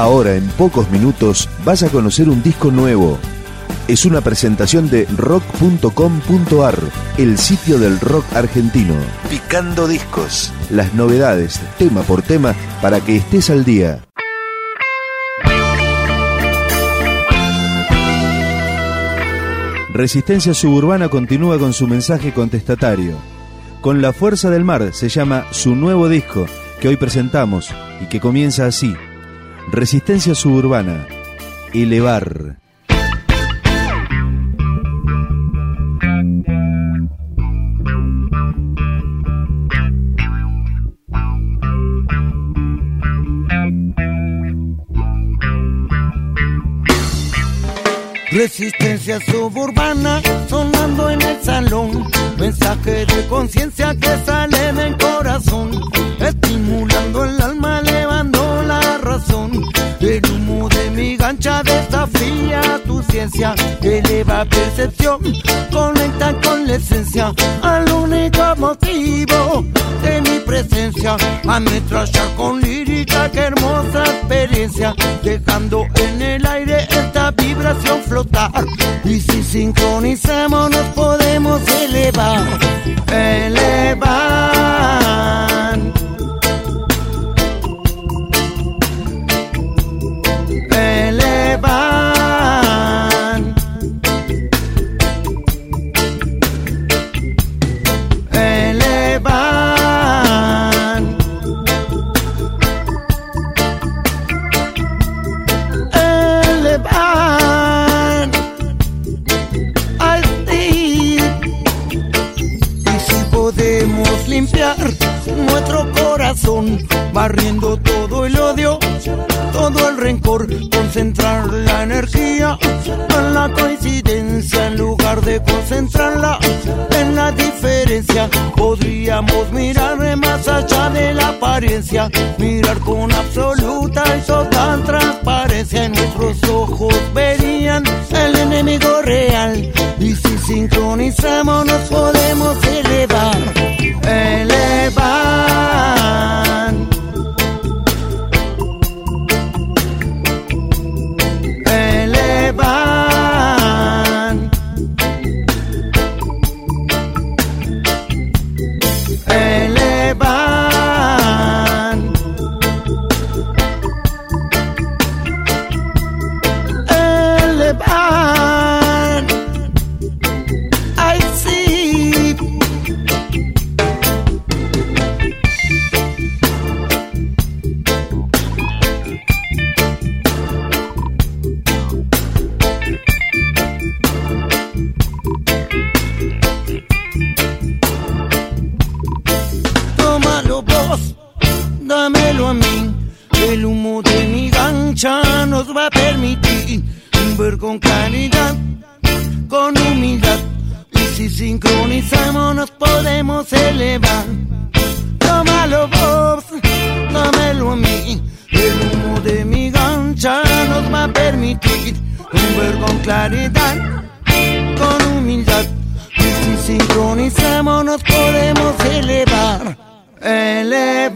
Ahora, en pocos minutos, vas a conocer un disco nuevo. Es una presentación de rock.com.ar, el sitio del rock argentino. Picando discos. Las novedades, tema por tema, para que estés al día. Resistencia Suburbana continúa con su mensaje contestatario. Con la fuerza del mar se llama su nuevo disco que hoy presentamos y que comienza así. Resistencia Suburbana. Elevar. Resistencia suburbana sonando en el salón. Mensaje de conciencia que sale del corazón. Estimulando el alma, El humo de mi gancha desafía tu ciencia. Eleva percepción, conecta con la esencia. Al único motivo de mi presencia. Ametrallar con lírica, qué hermosa experiencia. Dejando en el aire esta vibración flotar. Y si sincronizamos nos podemos elevar, elevar. Concentrarla en la diferencia. Podríamos mirar más allá de la apariencia, mirar con absoluta y total transparencia. En nuestros ojos verían el enemigo real. Y si sincronizamos nos podemos elevar, elevar. Dámelo a mí. El humo de mi gancha nos va a permitir ver con claridad, con humildad. Y si sincronizamos nos podemos elevar. Tómalo vos, dámelo a mí. El humo de mi gancha nos va a permitir ver con claridad, con humildad. Y si sincronizamos nos podemos elevar, elevar.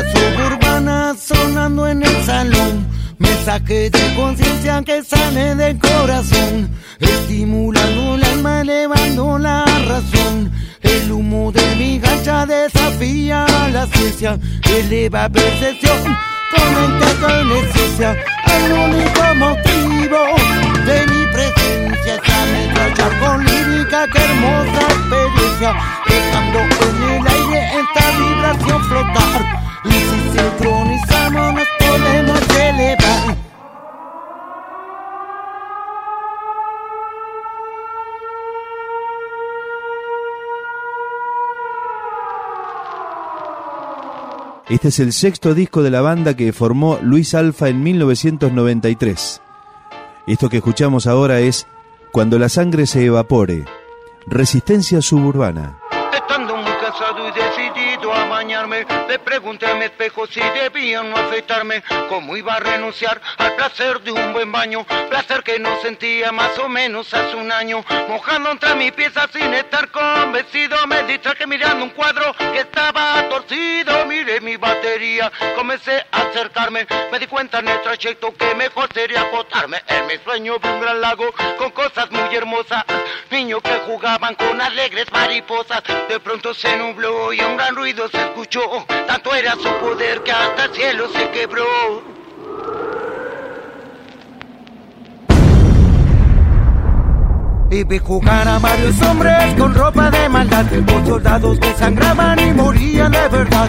Suburbana sonando en el salón. Mensaje de conciencia que sale del corazón. Estimulando el alma, elevando la razón. El humo de mi gancha desafía la ciencia. Eleva percepción, conecta con la esencia. El único motivo Este es el sexto disco de la banda que formó Luis Alfa en 1993. Esto que escuchamos ahora es Cuando la sangre se evapore, Resistencia Suburbana. A bañarme, le pregunté a mi espejo si debía no afeitarme, cómo iba a renunciar al placer de un buen baño, placer que no sentía más o menos hace un año, mojando entre mi pieza sin estar convencido, me distraje mirando un cuadro que estaba torcido, miré mi batería, comencé a acercarme, me di cuenta en el trayecto que mejor sería acotarme, en mi sueño vi un gran lago con cosas muy hermosas, niños que jugaban con alegres mariposas, de pronto se nubló y un gran ruido se escuchó, tanto era su poder que hasta el cielo se quebró. Y vi jugar a varios hombres con ropa de maldad, con soldados que sangraban y morían de verdad.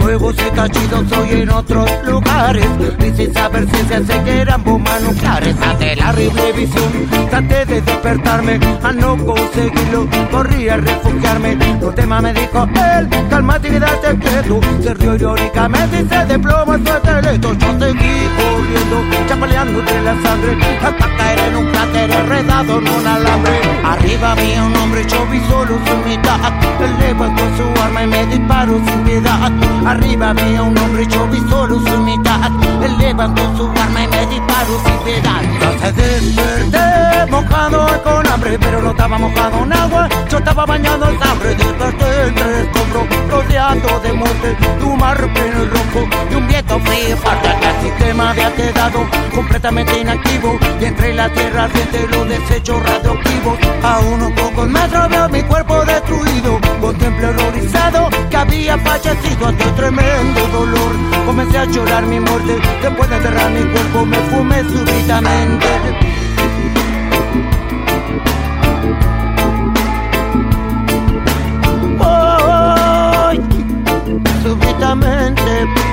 Luego se cachidos hoy en otros lugares, y sin saber si se eran bombas nucleares. Ante la horrible visión, traté de despertarme, a no conseguirlo, corrí a refugiarme. No tema me dijo él, calmate y date quieto. Se rió irónicamente y se desplomó su esqueleto. Yo seguí corriendo, chapaleando entre la sangre, hasta caer en un cráter enredado en una. Arriba había un hombre, yo solo su mitad. Él levantó su arma y me disparó sin piedad. Arriba había un hombre, yo solo su mitad. Él levantó su arma y me disparó sin piedad. Entonces desperté, mojado con hambre, pero no estaba mojado en agua. Yo estaba bañado en sangre, desperté entre escombros, rodeado de muerte, pleno y rojo y un viento frío fuerte. El sistema había quedado completamente inactivo y entre la tierra ardiente los desechos radioactivos. A unos pocos metros veo mi cuerpo destruido. Contemplé horrorizado que había fallecido ante tremendo dolor. Comencé a llorar mi muerte. Después de enterrar mi cuerpo me fumé súbitamente. Voy súbitamente.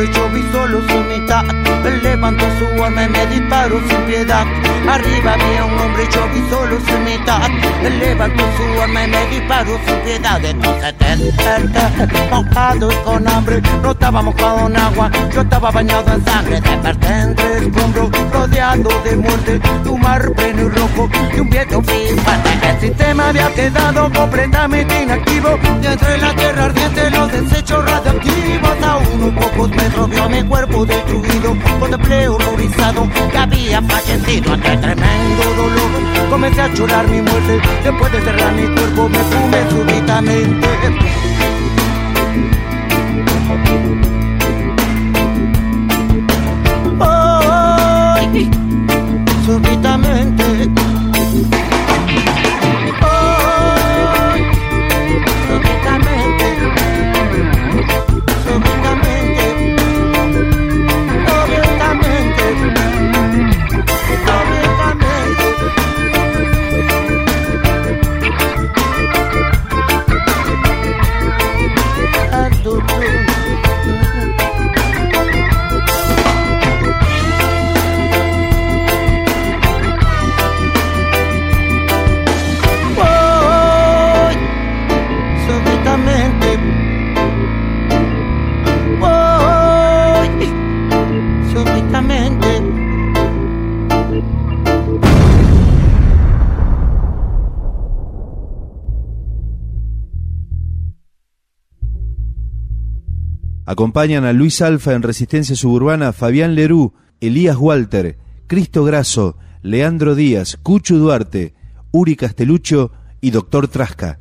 Un yo vi solo su mitad. Él levantó su arma y me disparó sin piedad. Arriba había un hombre, yo vi solo su mitad. Él levantó su arma y me disparó sin piedad. Entonces te desperté, mojado con hambre. No estaba mojado en agua, yo estaba bañado en sangre. Desperté entre escombros, rodeado de muerte. Tu mar pleno y rojo y un viento fuerte. El sistema había quedado completamente inactivo. Y entre la tierra ardiente los desechos radioactivos. A unos pocos metros vio mi cuerpo destruido. Contemplé horrorizado que había fallecido ante tremendo dolor. Comencé a llorar mi muerte. Después de enterrar mi cuerpo me fumé súbitamente. Hoy, súbitamente. Acompañan a Luis Alfa en Resistencia Suburbana Fabián Lerú, Elías Walter, Cristo Grasso, Leandro Díaz, Cucho Duarte, Uri Castelucho y Doctor Trasca.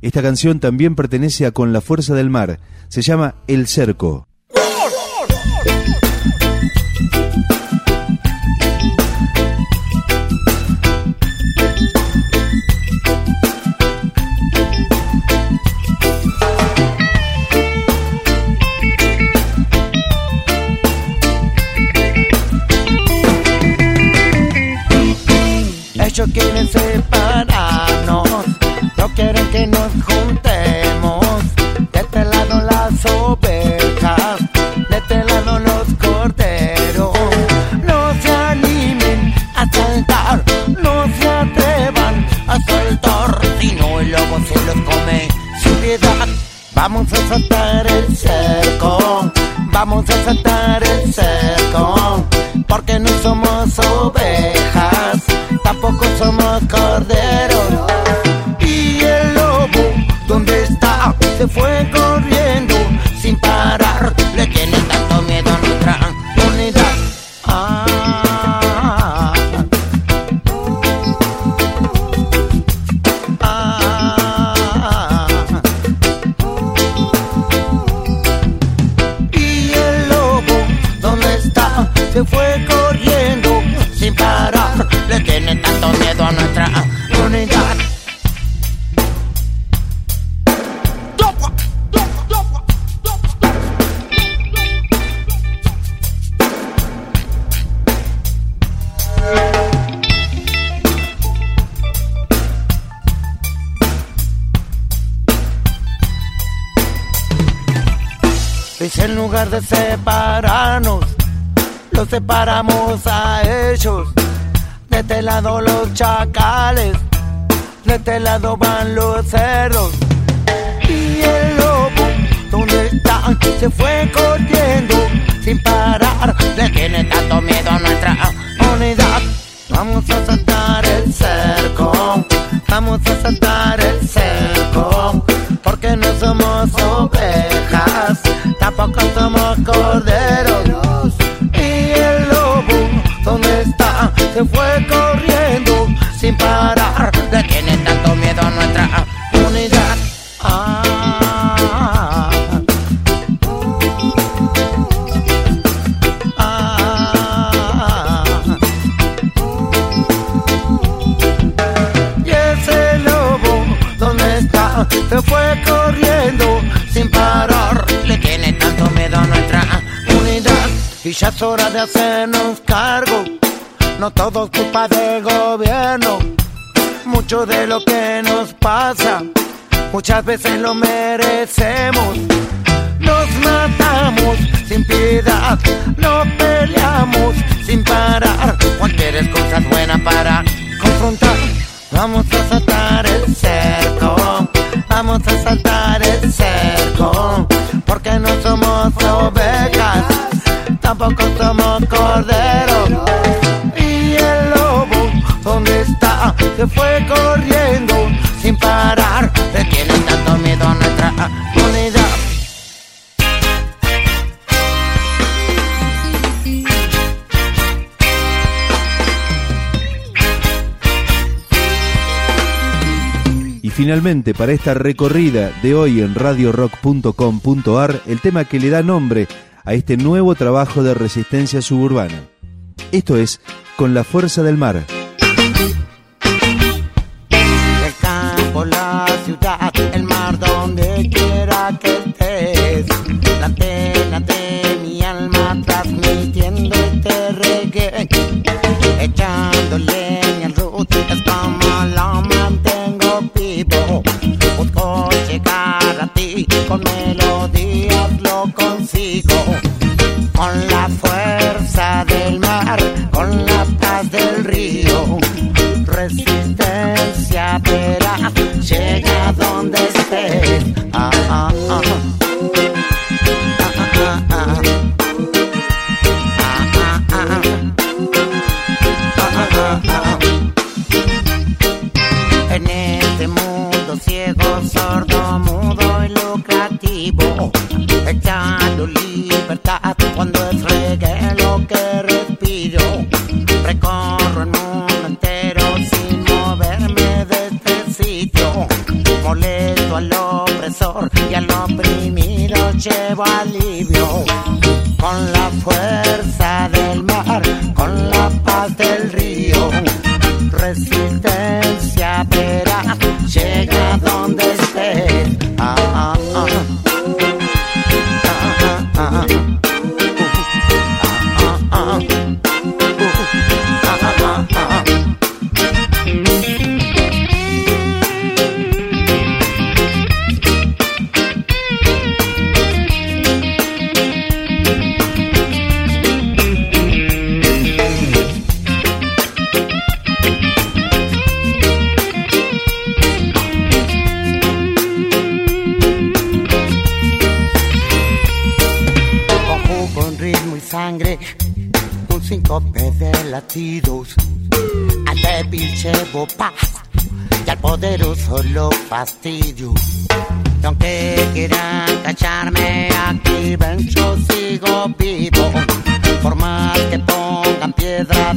Esta canción también pertenece a Con la Fuerza del Mar. Se llama El Cerco. Vamos a saltar el cerco, vamos a saltar el cerco, porque no somos ovejas, tampoco somos corderos. Y el lobo, ¿dónde está? Se fue corriendo sin parar, separarnos, los separamos a ellos. De este lado los chacales, de este lado van los cerdos. Y el lobo, ¿dónde está? Se fue corriendo sin parar. Le tiene tanto miedo a nuestra unidad. Vamos a saltar el cerco, vamos a saltar el cerco, porque no somos tampoco somos corderos. Y el lobo, ¿dónde está? Se fue corriendo sin parar, de hacernos cargo. No todo es culpa del gobierno. Mucho de lo que nos pasa, muchas veces lo merecemos. Nos matamos sin piedad, no peleamos sin parar. Cualquier excusa es buena para confrontar. Vamos a saltar el cerco, vamos a saltar el cerco, porque no somos ovejas, tampoco somos corderos. Y el lobo, ¿dónde está? Se fue corriendo sin parar, le tiene tanto miedo a nuestra unidad. Finalmente, para esta recorrida de hoy en radiorock.com.ar, el tema que le da nombre a este nuevo trabajo de resistencia suburbana. Esto es Con la Fuerza del Mar. Alivio. Con la fuerza del mar, con la paz del río. Resistencia verás, llega donde partidos, al débil llevo paz y al poderoso lo fastidio. Y aunque quieran cacharme aquí, ven, yo sigo vivo. Por más que pongan piedras,